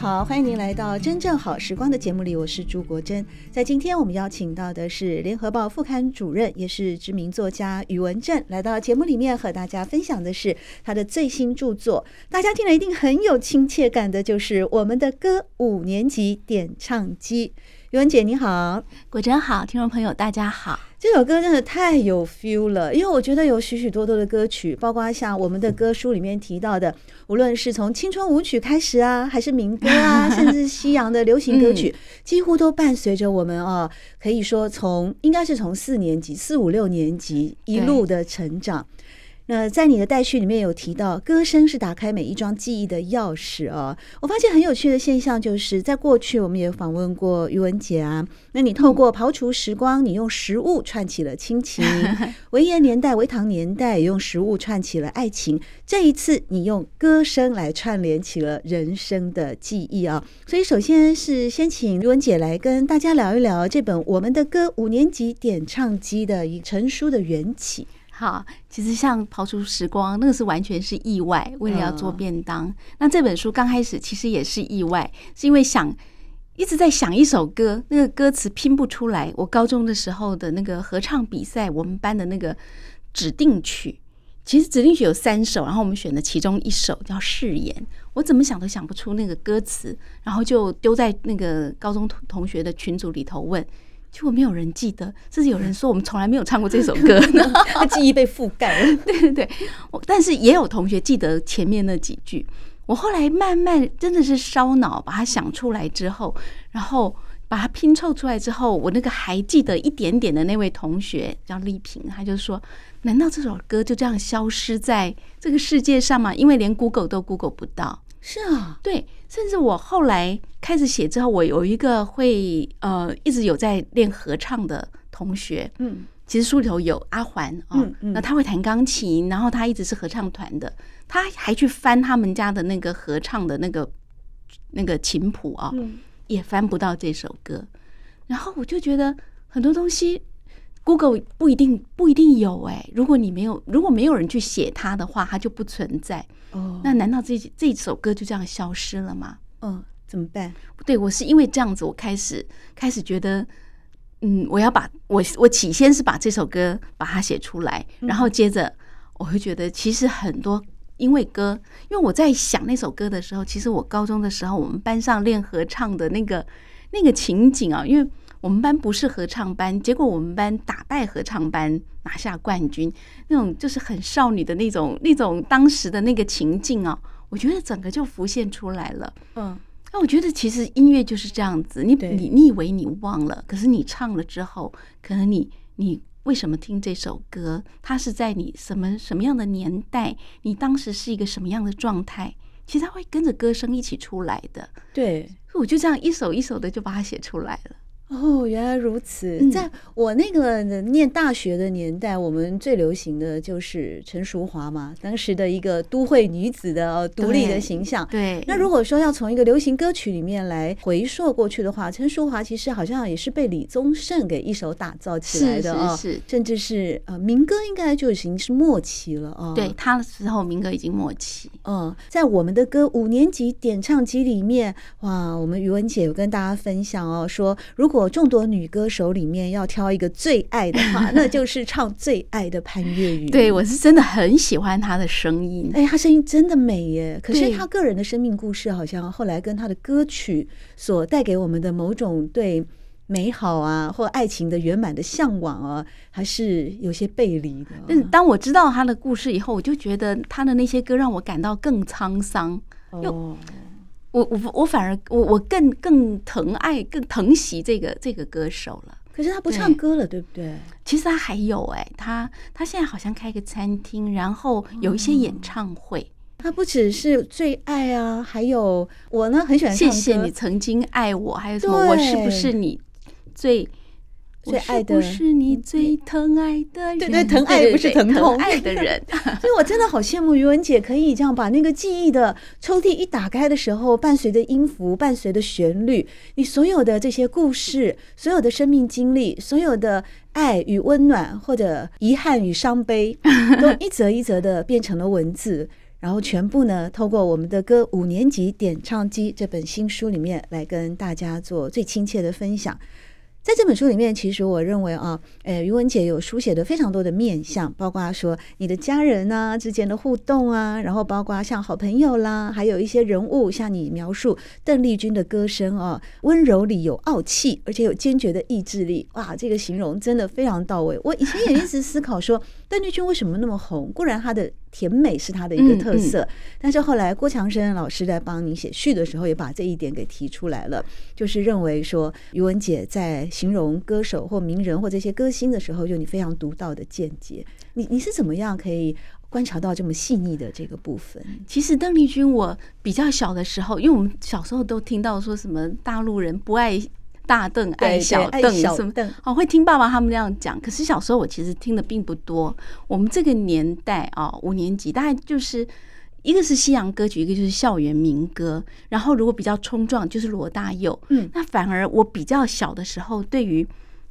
好，欢迎您来到《真正好时光》的节目里，我是朱国珍。在今天，我们邀请到的是《联合报》副刊主任，也是知名作家宇文正，来到节目里面和大家分享的是他的最新著作。大家听了一定很有亲切感的，就是我们的歌五年级点唱机。宇文姐你好，国珍好，听众朋友大家好。这首歌真的太有 feel 了，因为我觉得有许许多多的歌曲，包括像我们的歌书里面提到的，无论是从青春舞曲开始啊，还是民歌啊，甚至西洋的流行歌曲，几乎都伴随着我们啊，可以说从应该是从四年级、四五六年级一路的成长。那在你的待续里面有提到，歌声是打开每一桩记忆的钥匙哦！我发现很有趣的现象，就是在过去我们也访问过于文杰啊。那你透过刨除时光，你用食物串起了亲情；文言年代、微唐年代也用食物串起了爱情。这一次，你用歌声来串联起了人生的记忆啊！所以，首先是先请于文姐来跟大家聊一聊这本《我们的歌五年级点唱机》的一成书的缘起。好，其实像刨除时光，那个是完全是意外，为了要做便当。哦、那这本书刚开始其实也是意外，是因为想一直在想一首歌，那个歌词拼不出来。我高中的时候的那个合唱比赛，我们班的那个指定曲，其实指定曲有三首，然后我们选的其中一首叫《誓言》，我怎么想都想不出那个歌词，然后就丢在那个高中同同学的群组里头问。结果没有人记得，甚至有人说我们从来没有唱过这首歌，他记忆被覆盖了。对对对，我但是也有同学记得前面那几句。我后来慢慢真的是烧脑把它想出来之后，然后把它拼凑出来之后，我那个还记得一点点的那位同学叫丽萍，他就说：“难道这首歌就这样消失在这个世界上吗？因为连 Google 都 Google 不到。”是啊，对，甚至我后来开始写之后，我有一个会呃一直有在练合唱的同学，嗯，其实书里头有阿环啊，嗯嗯、那他会弹钢琴，然后他一直是合唱团的，他还去翻他们家的那个合唱的那个那个琴谱啊，嗯、也翻不到这首歌，然后我就觉得很多东西。Google 不一定不一定有哎，如果你没有，如果没有人去写它的话，它就不存在。哦，那难道这这首歌就这样消失了吗？嗯，怎么办？对，我是因为这样子，我开始开始觉得，嗯，我要把我我起先是把这首歌把它写出来，然后接着我会觉得，其实很多因为歌，因为我在想那首歌的时候，其实我高中的时候，我们班上练合唱的那个那个情景啊，因为。我们班不是合唱班，结果我们班打败合唱班拿下冠军，那种就是很少女的那种那种当时的那个情境啊，我觉得整个就浮现出来了。嗯，那我觉得其实音乐就是这样子，你你你以为你忘了，可是你唱了之后，可能你你为什么听这首歌？它是在你什么什么样的年代？你当时是一个什么样的状态？其实它会跟着歌声一起出来的。对，我就这样一首一首的就把它写出来了。哦，原来如此。在我那个念大学的年代，我们最流行的就是陈淑华嘛，当时的一个都会女子的独立的形象。对。对，那如果说要从一个流行歌曲里面来回溯过去的话，陈淑华其实好像也是被李宗盛给一手打造起来的啊，是是是，甚至是呃民歌应该就已经是末期了啊。对，他的时候民歌已经末期。嗯，在我们的歌五年级点唱机里面，哇，我们宇文姐有跟大家分享哦，说如果如果众多女歌手里面要挑一个最爱的话，那就是唱最爱的潘越云。对，我是真的很喜欢她的声音，哎，她声音真的美耶。可是她个人的生命故事，好像后来跟她的歌曲所带给我们的某种对美好啊或爱情的圆满的向往啊，还是有些背离的。但是当我知道她的故事以后，我就觉得她的那些歌让我感到更沧桑。哦。我我我反而我我更更疼爱更疼惜这个这个歌手了。可是他不唱歌了，对，对不对？其实他还有哎、欸，他他现在好像开个餐厅，然后有一些演唱会。哦、他不只是最爱啊，还有我呢，很喜欢唱歌。谢谢你曾经爱我，还有什么？我是不是你最？最爱的是，是你最疼爱的人，对对，疼爱不是疼痛，爱的人。所以 我真的好羡慕于文姐，可以这样把那个记忆的抽屉一打开的时候，伴随着音符，伴随着旋律，你所有的这些故事，所有的生命经历，所有的爱与温暖，或者遗憾与伤悲，都一则一则的变成了文字，然后全部呢，透过我们的歌五年级点唱机这本新书里面来跟大家做最亲切的分享。在这本书里面，其实我认为啊，呃，于文姐有书写的非常多的面相，包括说你的家人啊之间的互动啊，然后包括像好朋友啦，还有一些人物，像你描述邓丽君的歌声啊，温柔里有傲气，而且有坚决的意志力，哇，这个形容真的非常到位。我以前也一直思考说，邓丽君为什么那么红？固然她的甜美是他的一个特色，嗯嗯、但是后来郭强生老师在帮你写序的时候，也把这一点给提出来了，就是认为说于文姐在。形容歌手或名人或这些歌星的时候，有你非常独到的见解。你你是怎么样可以观察到这么细腻的这个部分？其实邓丽君，我比较小的时候，因为我们小时候都听到说什么大陆人不爱大邓，爱小邓什么邓，哦，会听爸爸他们那样讲。可是小时候我其实听的并不多。我们这个年代啊，五年级大概就是。一个是西洋歌曲，一个就是校园民歌。然后如果比较冲撞，就是罗大佑。嗯，那反而我比较小的时候，对于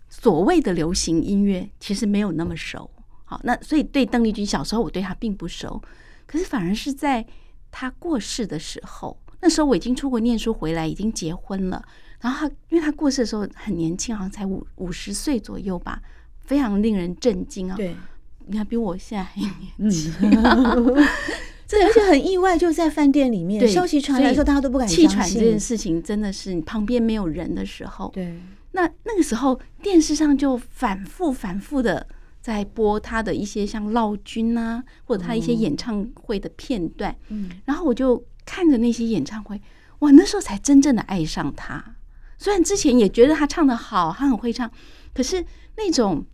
所谓的流行音乐，其实没有那么熟。好，那所以对邓丽君小时候，我对她并不熟。可是反而是在她过世的时候，那时候我已经出国念书回来，已经结婚了。然后他，因为他过世的时候很年轻，好像才五五十岁左右吧，非常令人震惊啊。对，你看比我现在还年轻。对，而且很意外，就在饭店里面，消息传来的时候，大家都不敢。气喘这件事情真的是你旁边没有人的时候，对。那那个时候电视上就反复反复的在播他的一些像劳军啊，或者他一些演唱会的片段。嗯。然后我就看着那些演唱会，哇，那时候才真正的爱上他。虽然之前也觉得他唱的好，他很会唱，可是那种。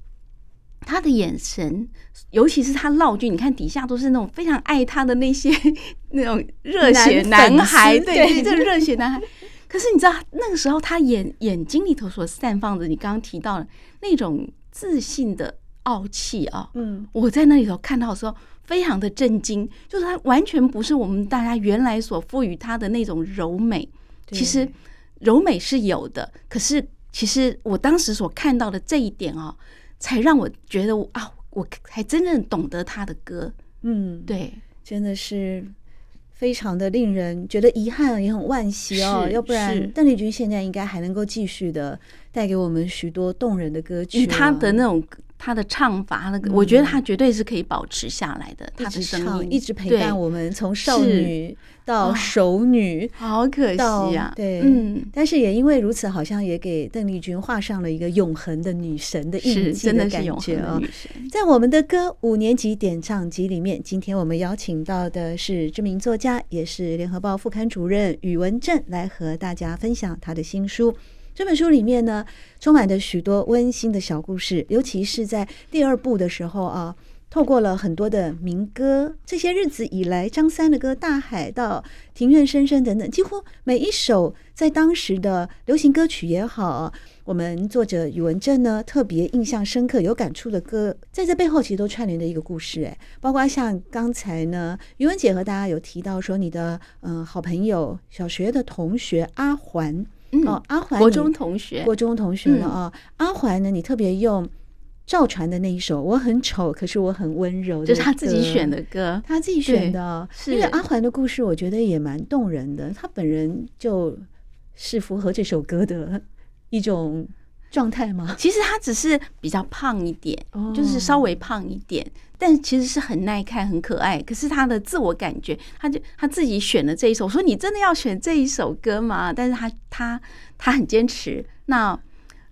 他的眼神，尤其是他烙句，你看底下都是那种非常爱他的那些 那种热血男孩，对对，这热血男孩。可是你知道，那个时候他眼眼睛里头所散放着你刚刚提到的那种自信的傲气啊，嗯，我在那里头看到的时候，非常的震惊，就是他完全不是我们大家原来所赋予他的那种柔美。其实柔美是有的，可是其实我当时所看到的这一点哦。才让我觉得我啊，我还真正懂得他的歌，嗯，对，真的是非常的令人觉得遗憾，也很惋惜哦。要不然，邓丽君现在应该还能够继续的带给我们许多动人的歌曲，他的那种。他的唱法，那个我觉得他绝对是可以保持下来的。他的声音一直陪伴我们，从少女到熟女，好可惜啊！对，嗯，但是也因为如此，好像也给邓丽君画上了一个永恒的女神的印记的感觉啊！在我们的歌五年级点唱集里面，今天我们邀请到的是知名作家，也是联合报副刊主任宇文正，来和大家分享他的新书。这本书里面呢，充满着许多温馨的小故事，尤其是在第二部的时候啊，透过了很多的民歌，这些日子以来，张三的歌《大海》到《庭院深深》等等，几乎每一首在当时的流行歌曲也好，我们作者宇文正呢特别印象深刻、有感触的歌，在这背后其实都串联着一个故事，哎，包括像刚才呢，宇文姐和大家有提到说，你的嗯好朋友小学的同学阿环。哦，阿怀，国中同学，国中同学了啊。阿怀呢，你特别用赵传的那一首《我很丑，可是我很温柔》，就是他自己选的歌，他自己选的。是因为阿怀的故事，我觉得也蛮动人的。他本人就是符合这首歌的一种状态吗？其实他只是比较胖一点，就是稍微胖一点。但其实是很耐看、很可爱。可是他的自我感觉，他就他自己选了这一首。我说你真的要选这一首歌吗？但是他他他很坚持。那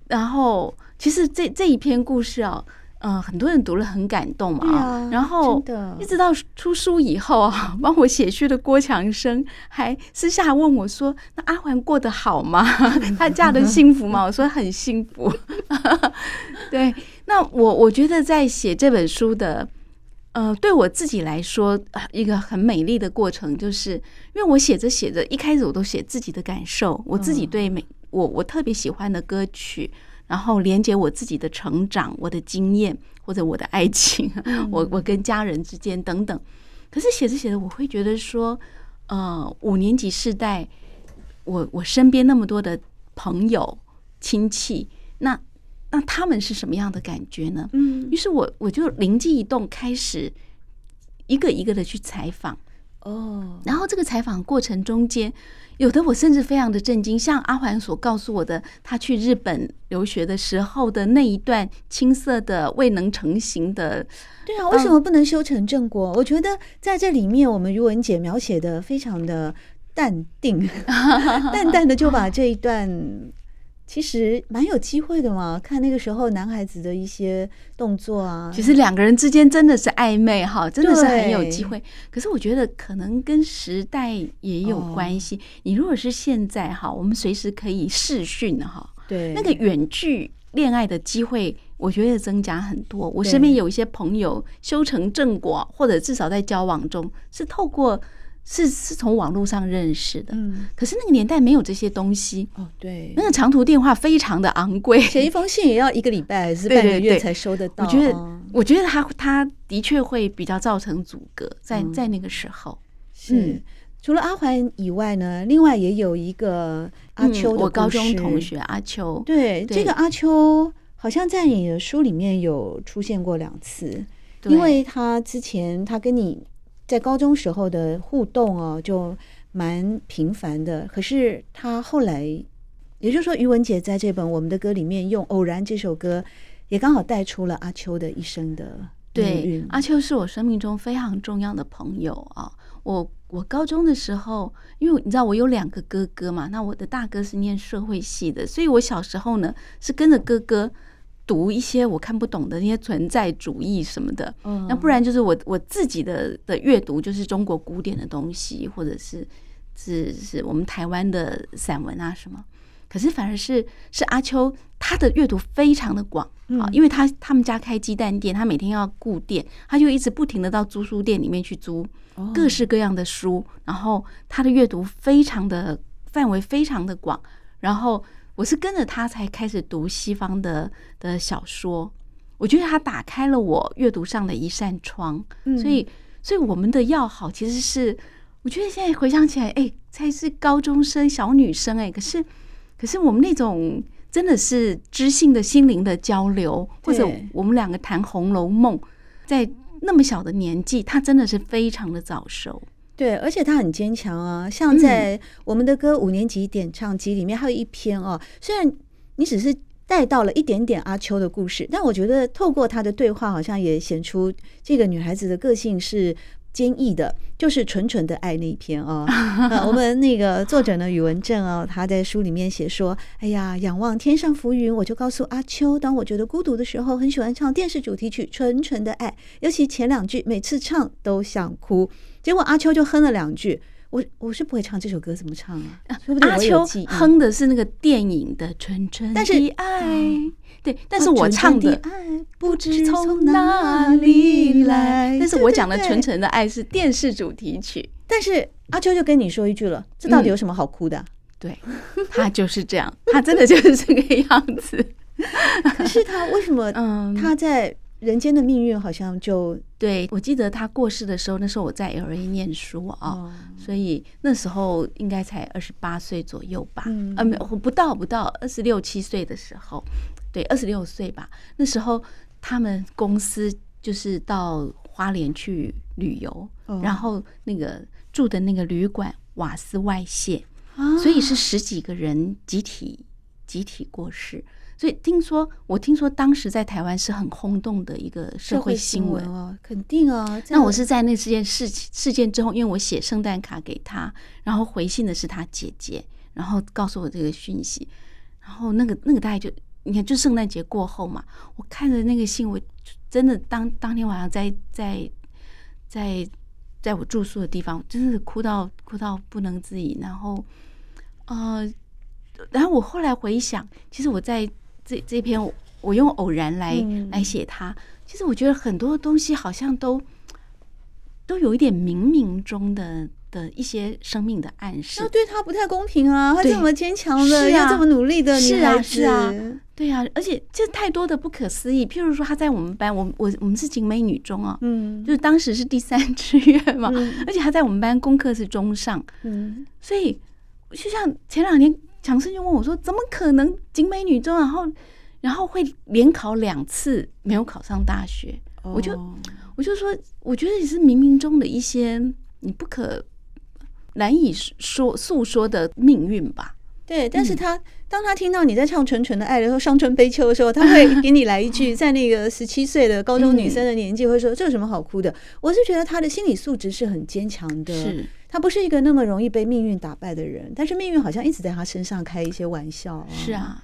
然后其实这这一篇故事哦，嗯，很多人读了很感动嘛啊，然后一直到出书以后啊，帮我写序的郭强生还私下问我说：“那阿环过得好吗？她嫁得幸福吗？”我说：“很幸福。”对，那我我觉得在写这本书的，呃，对我自己来说，一个很美丽的过程，就是因为我写着写着，一开始我都写自己的感受，我自己对美，我我特别喜欢的歌曲。然后连接我自己的成长、我的经验或者我的爱情，我我跟家人之间等等。可是写着写着，我会觉得说，呃，五年级世代，我我身边那么多的朋友亲戚，那那他们是什么样的感觉呢？嗯，于是我我就灵机一动，开始一个一个的去采访。哦，然后这个采访过程中间。有的我甚至非常的震惊，像阿环所告诉我的，他去日本留学的时候的那一段青涩的未能成型的，对啊，为什么不能修成正果？我觉得在这里面，我们如文姐描写的非常的淡定，淡淡的就把这一段。其实蛮有机会的嘛，看那个时候男孩子的一些动作啊，其实两个人之间真的是暧昧哈，真的是很有机会。可是我觉得可能跟时代也有关系。你如果是现在哈，我们随时可以视讯哈，对，那个远距恋爱的机会，我觉得增加很多。我身边有一些朋友修成正果，或者至少在交往中是透过。是是从网络上认识的，嗯，可是那个年代没有这些东西。哦，对，那个长途电话非常的昂贵，写一封信也要一个礼拜还是半个月才收得到。我觉得，我觉得他他的确会比较造成阻隔，在在那个时候。嗯。除了阿环以外呢，另外也有一个阿秋，我高中同学阿秋。对，这个阿秋好像在你的书里面有出现过两次，因为他之前他跟你。在高中时候的互动哦，就蛮频繁的。可是他后来，也就是说，于文杰在这本《我们的歌》里面用《偶然》这首歌，也刚好带出了阿秋的一生的。对，阿秋是我生命中非常重要的朋友啊。我我高中的时候，因为你知道我有两个哥哥嘛，那我的大哥是念社会系的，所以我小时候呢是跟着哥哥。读一些我看不懂的那些存在主义什么的，嗯那不然就是我我自己的的阅读就是中国古典的东西，或者是是是我们台湾的散文啊什么。可是反而是是阿秋，他的阅读非常的广啊，因为他他们家开鸡蛋店，他每天要顾店，他就一直不停的到租书店里面去租各式各样的书，然后他的阅读非常的范围非常的广，然后。我是跟着他才开始读西方的的小说，我觉得他打开了我阅读上的一扇窗，所以，所以我们的要好其实是，我觉得现在回想起来，哎，才是高中生小女生，哎，可是，可是我们那种真的是知性的心灵的交流，或者我们两个谈《红楼梦》，在那么小的年纪，他真的是非常的早熟。对，而且他很坚强啊！像在我们的歌五年级点唱机里面，还有一篇哦。虽然你只是带到了一点点阿秋的故事，但我觉得透过他的对话，好像也显出这个女孩子的个性是坚毅的，就是纯纯的爱那一篇啊。我们那个作者呢，宇文正哦，他在书里面写说：“哎呀，仰望天上浮云，我就告诉阿秋，当我觉得孤独的时候，很喜欢唱电视主题曲《纯纯的爱》，尤其前两句，每次唱都想哭。”结果阿秋就哼了两句，我我是不会唱这首歌，怎么唱啊？阿秋哼的是那个电影的纯纯的爱，对，但是我唱的爱不知从哪里来，但是我讲的纯纯的爱是电视主题曲，但是阿秋就跟你说一句了，这到底有什么好哭的？对，他就是这样，他真的就是这个样子。可是他为什么？嗯，他在。人间的命运好像就对，我记得他过世的时候，那时候我在 LA 念书啊，哦、所以那时候应该才二十八岁左右吧，嗯、呃，没有不到不到二十六七岁的时候，对，二十六岁吧。那时候他们公司就是到花莲去旅游，哦、然后那个住的那个旅馆瓦斯外泄，哦、所以是十几个人集体集体过世。所以听说，我听说当时在台湾是很轰动的一个社会新闻哦，肯定哦。那我是在那事件事事件之后，因为我写圣诞卡给他，然后回信的是他姐姐，然后告诉我这个讯息，然后那个那个大概就你看，就圣诞节过后嘛，我看着那个信，我真的当当天晚上在在在在我住宿的地方，真的哭到哭到不能自已。然后，呃，然后我后来回想，其实我在这这篇我用偶然来、嗯、来写它，其实我觉得很多东西好像都都有一点冥冥中的。的一些生命的暗示，那对他不太公平啊！他这么坚强的，要这么努力的女孩子，是啊，是啊，对啊，而且这太多的不可思议。譬如说，他在我们班，我我我们是景美女中啊，嗯，就是当时是第三志愿嘛，嗯、而且他在我们班功课是中上，嗯，所以就像前两天强生就问我说，怎么可能景美女中，然后然后会连考两次没有考上大学？哦、我就我就说，我觉得也是冥冥中的一些你不可。难以说诉说的命运吧。对，但是他、嗯、当他听到你在唱《纯纯的爱》的时候，《伤春悲秋》的时候，他会给你来一句，在那个十七岁的高中女生的年纪，会说：“这有什么好哭的？”我是觉得他的心理素质是很坚强的，是他不是一个那么容易被命运打败的人，但是命运好像一直在他身上开一些玩笑、啊。是啊。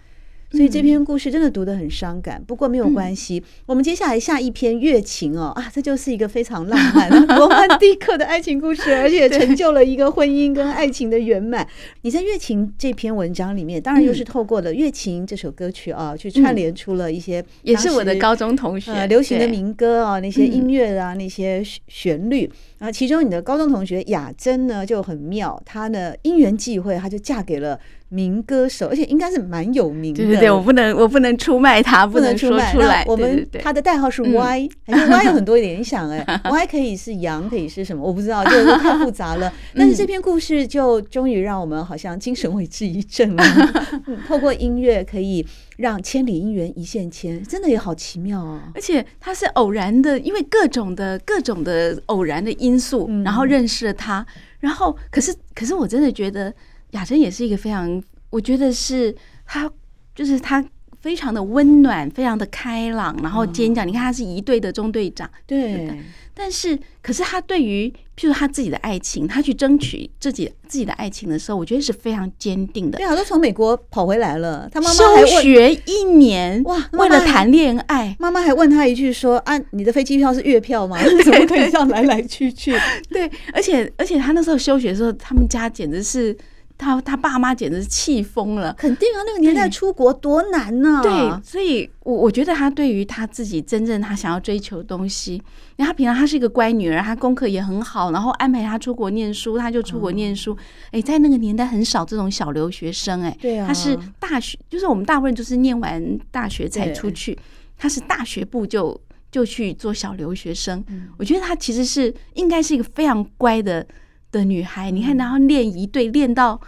所以这篇故事真的读得很伤感，不过没有关系。嗯、我们接下来下一篇《月情》哦啊，这就是一个非常浪漫、罗曼蒂克的爱情故事，而且成就了一个婚姻跟爱情的圆满。你在《月情》这篇文章里面，当然又是透过了《月情》这首歌曲啊，去串联出了一些也是我的高中同学、呃、流行的民歌啊，那些音乐啊，那些旋律。啊，其中你的高中同学雅珍呢就很妙，她呢因缘际会，她就嫁给了民歌手，而且应该是蛮有名的。对对对，我不能，我不能出卖他，不能说出来。我们他的代号是 Y，因为 Y 有很多联想哎，Y 可以是羊，可以是什么？我不知道，就是太复杂了。但是这篇故事就终于让我们好像精神为之一振了。透过音乐可以。让千里姻缘一线牵，真的也好奇妙哦！而且他是偶然的，因为各种的各种的偶然的因素，然后认识了他。然后，可是，可是我真的觉得雅珍也是一个非常，我觉得是他，就是他非常的温暖，非常的开朗，然后坚强。你看，他是一队的中队长，对。但是，可是他对于譬如他自己的爱情，他去争取自己自己的爱情的时候，我觉得是非常坚定的。对啊，都从美国跑回来了，他妈妈休学一年哇，为了谈恋爱，妈妈还问他一句说：“啊，你的飞机票是月票吗？怎么可以这样来来去去？” 对，而且而且他那时候休学的时候，他们家简直是。他他爸妈简直是气疯了，肯定啊，那个年代出国多难呢、啊。对，所以我我觉得他对于他自己真正他想要追求的东西，因为他平常他是一个乖女儿，他功课也很好，然后安排他出国念书，他就出国念书。哎、嗯，在那个年代很少这种小留学生，哎，对啊，他是大学，就是我们大部分就是念完大学才出去，他是大学部就就去做小留学生。嗯、我觉得他其实是应该是一个非常乖的。的女孩，你看，然后练一对练到，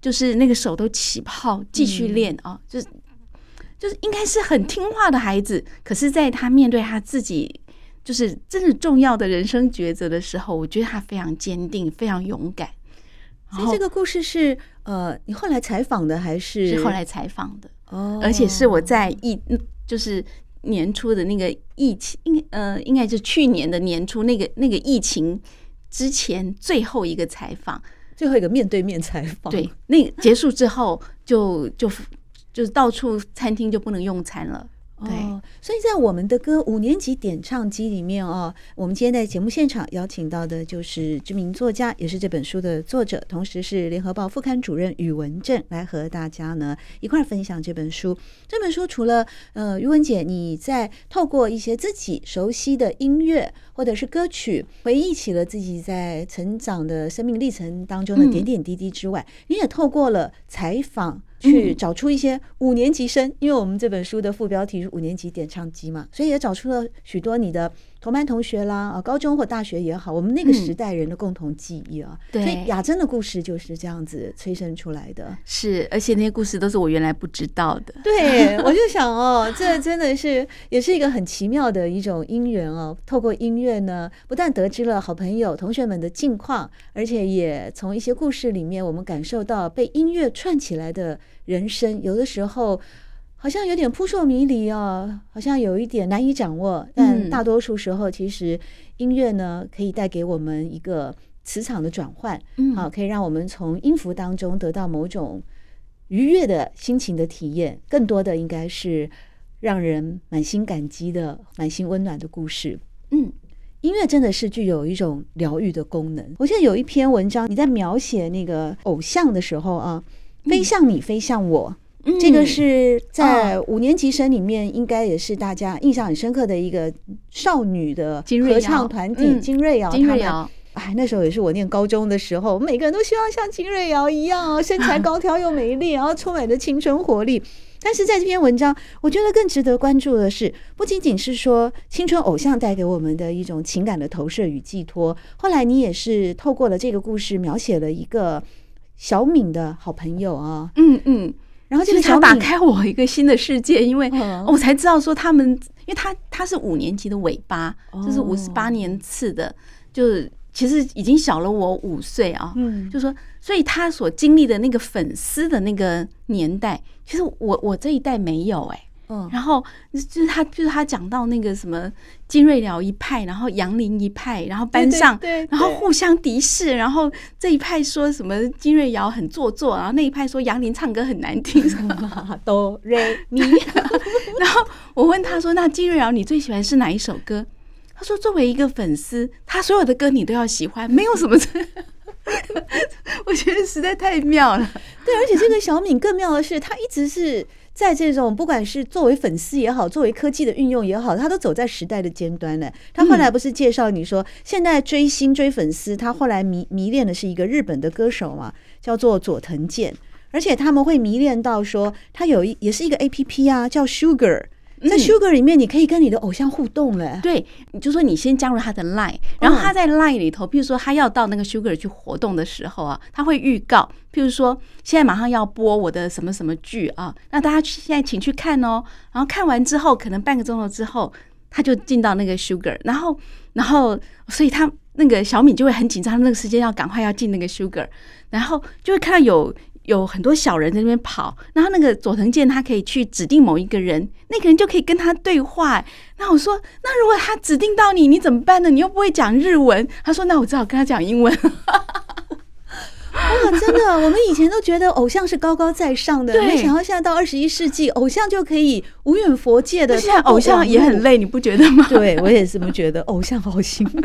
就是那个手都起泡，继续练啊，就是就是应该是很听话的孩子。可是，在他面对他自己就是真的重要的人生抉择的时候，我觉得他非常坚定，非常勇敢。所以这个故事是呃，你后来采访的还是？是后来采访的哦，而且是我在疫，就是年初的那个疫情，应呃，应该是去年的年初那个那个疫情。之前最后一个采访，最后一个面对面采访，对，那结束之后就就就是到处餐厅就不能用餐了。对，哦，所以在我们的歌五年级点唱机里面哦，我们今天在节目现场邀请到的就是知名作家，也是这本书的作者，同时是联合报副刊主任宇文正，来和大家呢一块儿分享这本书。这本书除了呃，于文姐你在透过一些自己熟悉的音乐或者是歌曲，回忆起了自己在成长的生命历程当中的点点滴滴之外，你也透过了采访。去找出一些五年级生，因为我们这本书的副标题是五年级点唱机嘛，所以也找出了许多你的同班同学啦，啊，高中或大学也好，我们那个时代人的共同记忆啊。对，所以雅珍的故事就是这样子催生出来的。是，而且那些故事都是我原来不知道的。对，我就想哦，这真的是也是一个很奇妙的一种因缘哦。透过音乐呢，不但得知了好朋友、同学们的近况，而且也从一些故事里面，我们感受到被音乐串起来的人生。有的时候。好像有点扑朔迷离哦，好像有一点难以掌握。但大多数时候，其实音乐呢，可以带给我们一个磁场的转换，嗯，好，可以让我们从音符当中得到某种愉悦的心情的体验。更多的应该是让人满心感激的、满心温暖的故事。嗯，音乐真的是具有一种疗愈的功能。我记得有一篇文章，你在描写那个偶像的时候啊，飞向你，飞向我。嗯、这个是在五年级生里面，应该也是大家印象很深刻的一个少女的合唱团体金瑞瑶。金瑞瑶，哎，那时候也是我念高中的时候，每个人都希望像金瑞瑶一样，身材 高挑又美丽，然后充满着青春活力。但是在这篇文章，我觉得更值得关注的是，不仅仅是说青春偶像带给我们的一种情感的投射与寄托，后来你也是透过了这个故事，描写了一个小敏的好朋友啊，嗯嗯。然后这个才打开我一个新的世界，因为我才知道说他们，因为他他是五年级的尾巴，就是五十八年次的，就是其实已经小了我五岁啊。嗯，就说，所以他所经历的那个粉丝的那个年代，其实我我这一代没有哎。嗯，然后就是他，就是他讲到那个什么金瑞瑶一派，然后杨林一派，然后班上，然后互相敌视，然后这一派说什么金瑞瑶很做作，然后那一派说杨林唱歌很难听，什么哆瑞咪。然后我问他说：“那金瑞瑶你最喜欢是哪一首歌？”他说：“作为一个粉丝，他所有的歌你都要喜欢，没有什么。”我觉得实在太妙了。对，而且这个小敏更妙的是，他一直是。在这种不管是作为粉丝也好，作为科技的运用也好，他都走在时代的尖端呢。他后来不是介绍你说，现在追星追粉丝，他后来迷迷恋的是一个日本的歌手嘛，叫做佐藤健，而且他们会迷恋到说，他有一也是一个 APP 啊，叫 Sugar。在 Sugar 里面，你可以跟你的偶像互动了、嗯。对，你就说你先加入他的 Line，然后他在 Line 里头，譬如说他要到那个 Sugar 去活动的时候啊，他会预告，譬如说现在马上要播我的什么什么剧啊，那大家现在请去看哦。然后看完之后，可能半个钟头之后，他就进到那个 Sugar，然后，然后，所以他那个小敏就会很紧张，那个时间要赶快要进那个 Sugar，然后就会看到有。有很多小人在那边跑，然后那个佐藤健他可以去指定某一个人，那个人就可以跟他对话。那我说，那如果他指定到你，你怎么办呢？你又不会讲日文。他说，那我只好跟他讲英文。哇，真的，我们以前都觉得偶像是高高在上的，没想到现在到二十一世纪，偶像就可以无远佛界的。现在偶像也很累，你不觉得吗？对，我也是这么觉得，偶像好辛苦，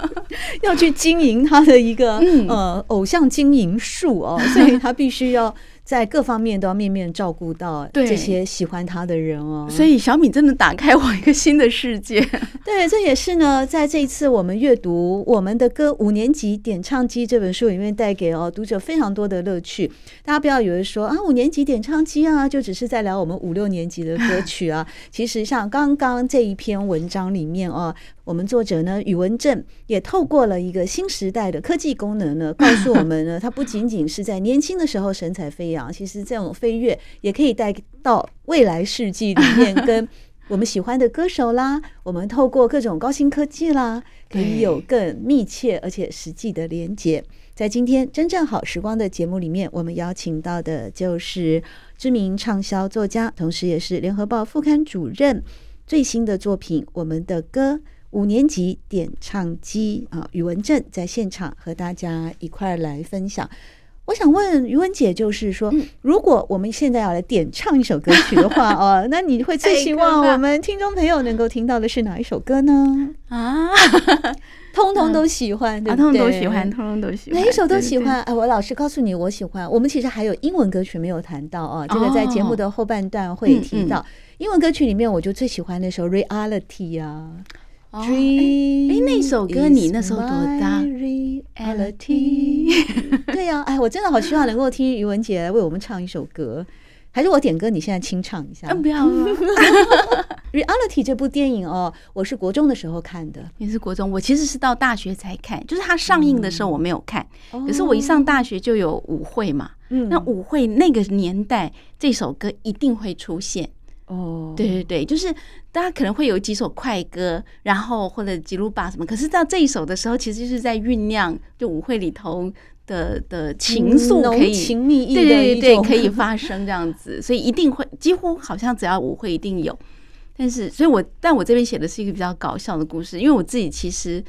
要去经营他的一个呃偶像经营术哦，所以他必须要。在各方面都要面面照顾到这些喜欢他的人哦，所以小米真的打开我一个新的世界。对，这也是呢，在这一次我们阅读《我们的歌五年级点唱机》这本书里面带给哦读者非常多的乐趣。大家不要以为说啊，五年级点唱机啊，就只是在聊我们五六年级的歌曲啊。其实像刚刚这一篇文章里面哦。我们作者呢，宇文正也透过了一个新时代的科技功能呢，告诉我们呢，他不仅仅是在年轻的时候神采飞扬，其实这种飞跃也可以带到未来世纪里面，跟我们喜欢的歌手啦，我们透过各种高新科技啦，可以有更密切而且实际的连接。在今天真正好时光的节目里面，我们邀请到的就是知名畅销作家，同时也是联合报副刊主任，最新的作品《我们的歌》。五年级点唱机啊，宇文正在现场和大家一块来分享。我想问宇文姐，就是说，如果我们现在要来点唱一首歌曲的话哦，那你会最希望我们听众朋友能够听到的是哪一首歌呢？啊，通通都喜欢，对不对？通通都喜欢，通通都喜欢，哪一首都喜欢。哎，我老实告诉你，我喜欢。我们其实还有英文歌曲没有谈到啊，这个在节目的后半段会提到。英文歌曲里面，我就最喜欢那首《Reality》啊。哎、哦，那首歌你那时候多大？Reality，对呀、啊，哎，我真的好希望能够听宇文杰来为我们唱一首歌，还是我点歌？你现在清唱一下？嗯，不要了。Reality 这部电影哦，我是国中的时候看的，也是国中。我其实是到大学才看，就是它上映的时候我没有看，嗯、可是我一上大学就有舞会嘛。嗯，那舞会那个年代，这首歌一定会出现。哦，对对对，就是大家可能会有几首快歌，然后或者吉鲁巴什么，可是到这一首的时候，其实就是在酝酿，就舞会里头的的情愫可以、嗯、情蜜意对对对，可以发生这样子，所以一定会几乎好像只要舞会一定有。但是，所以我但我这边写的是一个比较搞笑的故事，因为我自己其实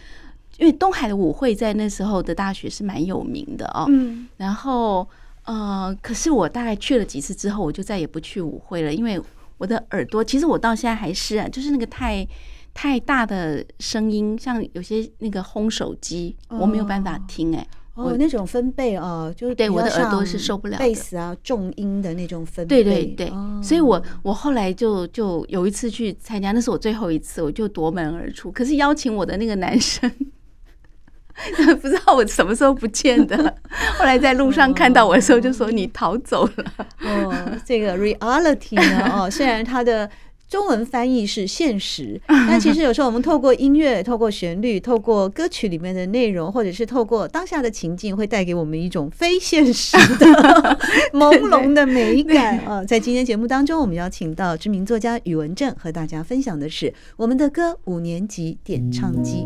因为东海的舞会在那时候的大学是蛮有名的哦，嗯，然后呃，可是我大概去了几次之后，我就再也不去舞会了，因为。我的耳朵，其实我到现在还是啊，就是那个太太大的声音，像有些那个轰手机，我没有办法听哎、欸。哦，那种分贝哦，就是对我的耳朵是受不了的。贝斯啊，重音的那种分贝。对对对，所以我我后来就就有一次去参加，那是我最后一次，我就夺门而出。可是邀请我的那个男生，不知道我什么时候不见的。后来在路上看到我的时候，就说你逃走了。哦，这个 reality 呢？哦，虽然它的。中文翻译是现实，但其实有时候我们透过音乐、透过旋律、透过歌曲里面的内容，或者是透过当下的情境，会带给我们一种非现实的朦胧的美感啊！在今天节目当中，我们邀请到知名作家宇文正和大家分享的是我们的歌五年级点唱机。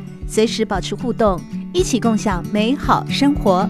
随时保持互动，一起共享美好生活。